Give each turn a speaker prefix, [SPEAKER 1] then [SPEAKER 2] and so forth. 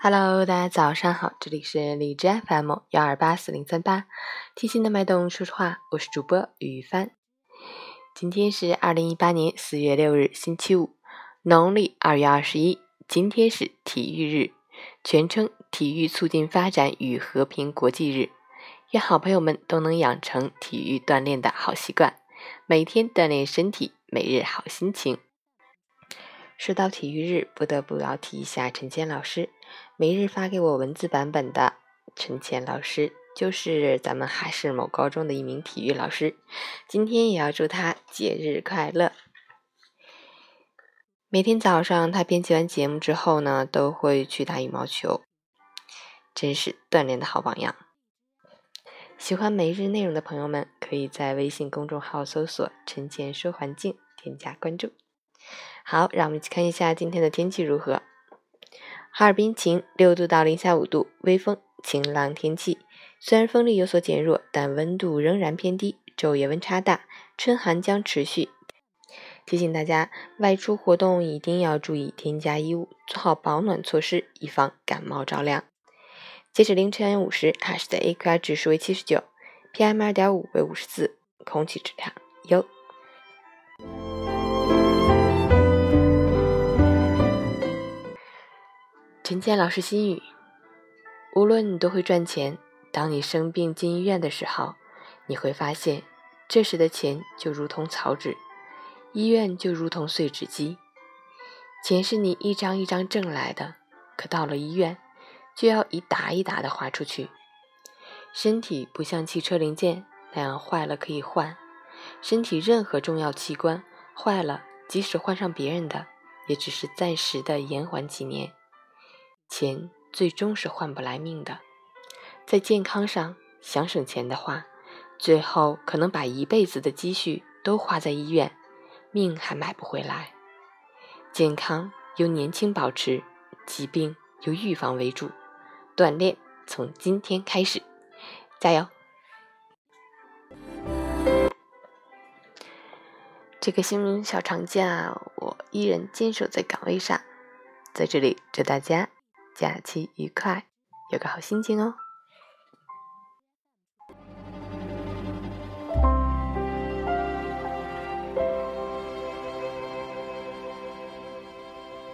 [SPEAKER 1] Hello，大家早上好，这里是荔枝 FM 幺二八四零三八，贴心的脉动说说话，我是主播雨帆。今天是二零一八年四月六日，星期五，农历二月二十一。今天是体育日，全称体育促进发展与和平国际日。愿好朋友们都能养成体育锻炼的好习惯，每天锻炼身体，每日好心情。说到体育日，不得不要提一下陈谦老师。每日发给我文字版本的陈谦老师，就是咱们哈市某高中的一名体育老师。今天也要祝他节日快乐。每天早上他编辑完节目之后呢，都会去打羽毛球，真是锻炼的好榜样。喜欢每日内容的朋友们，可以在微信公众号搜索“陈谦说环境”，添加关注。好，让我们一起看一下今天的天气如何。哈尔滨晴，六度到零下五度，微风，晴朗天气。虽然风力有所减弱，但温度仍然偏低，昼夜温差大，春寒将持续。提醒大家，外出活动一定要注意添加衣物，做好保暖措施，以防感冒着凉。截止凌晨五时，哈市的 AQI 指数为七十九，PM 二点五为五十四，空气质量优。陈建老师心语：无论你多会赚钱，当你生病进医院的时候，你会发现，这时的钱就如同草纸，医院就如同碎纸机。钱是你一张一张挣来的，可到了医院，就要一沓一沓的花出去。身体不像汽车零件那样坏了可以换，身体任何重要器官坏了，即使换上别人的，也只是暂时的延缓几年。钱最终是换不来命的，在健康上想省钱的话，最后可能把一辈子的积蓄都花在医院，命还买不回来。健康由年轻保持，疾病由预防为主。锻炼从今天开始，加油！这个新年小长假，我依然坚守在岗位上，在这里祝大家。假期愉快，有个好心情哦。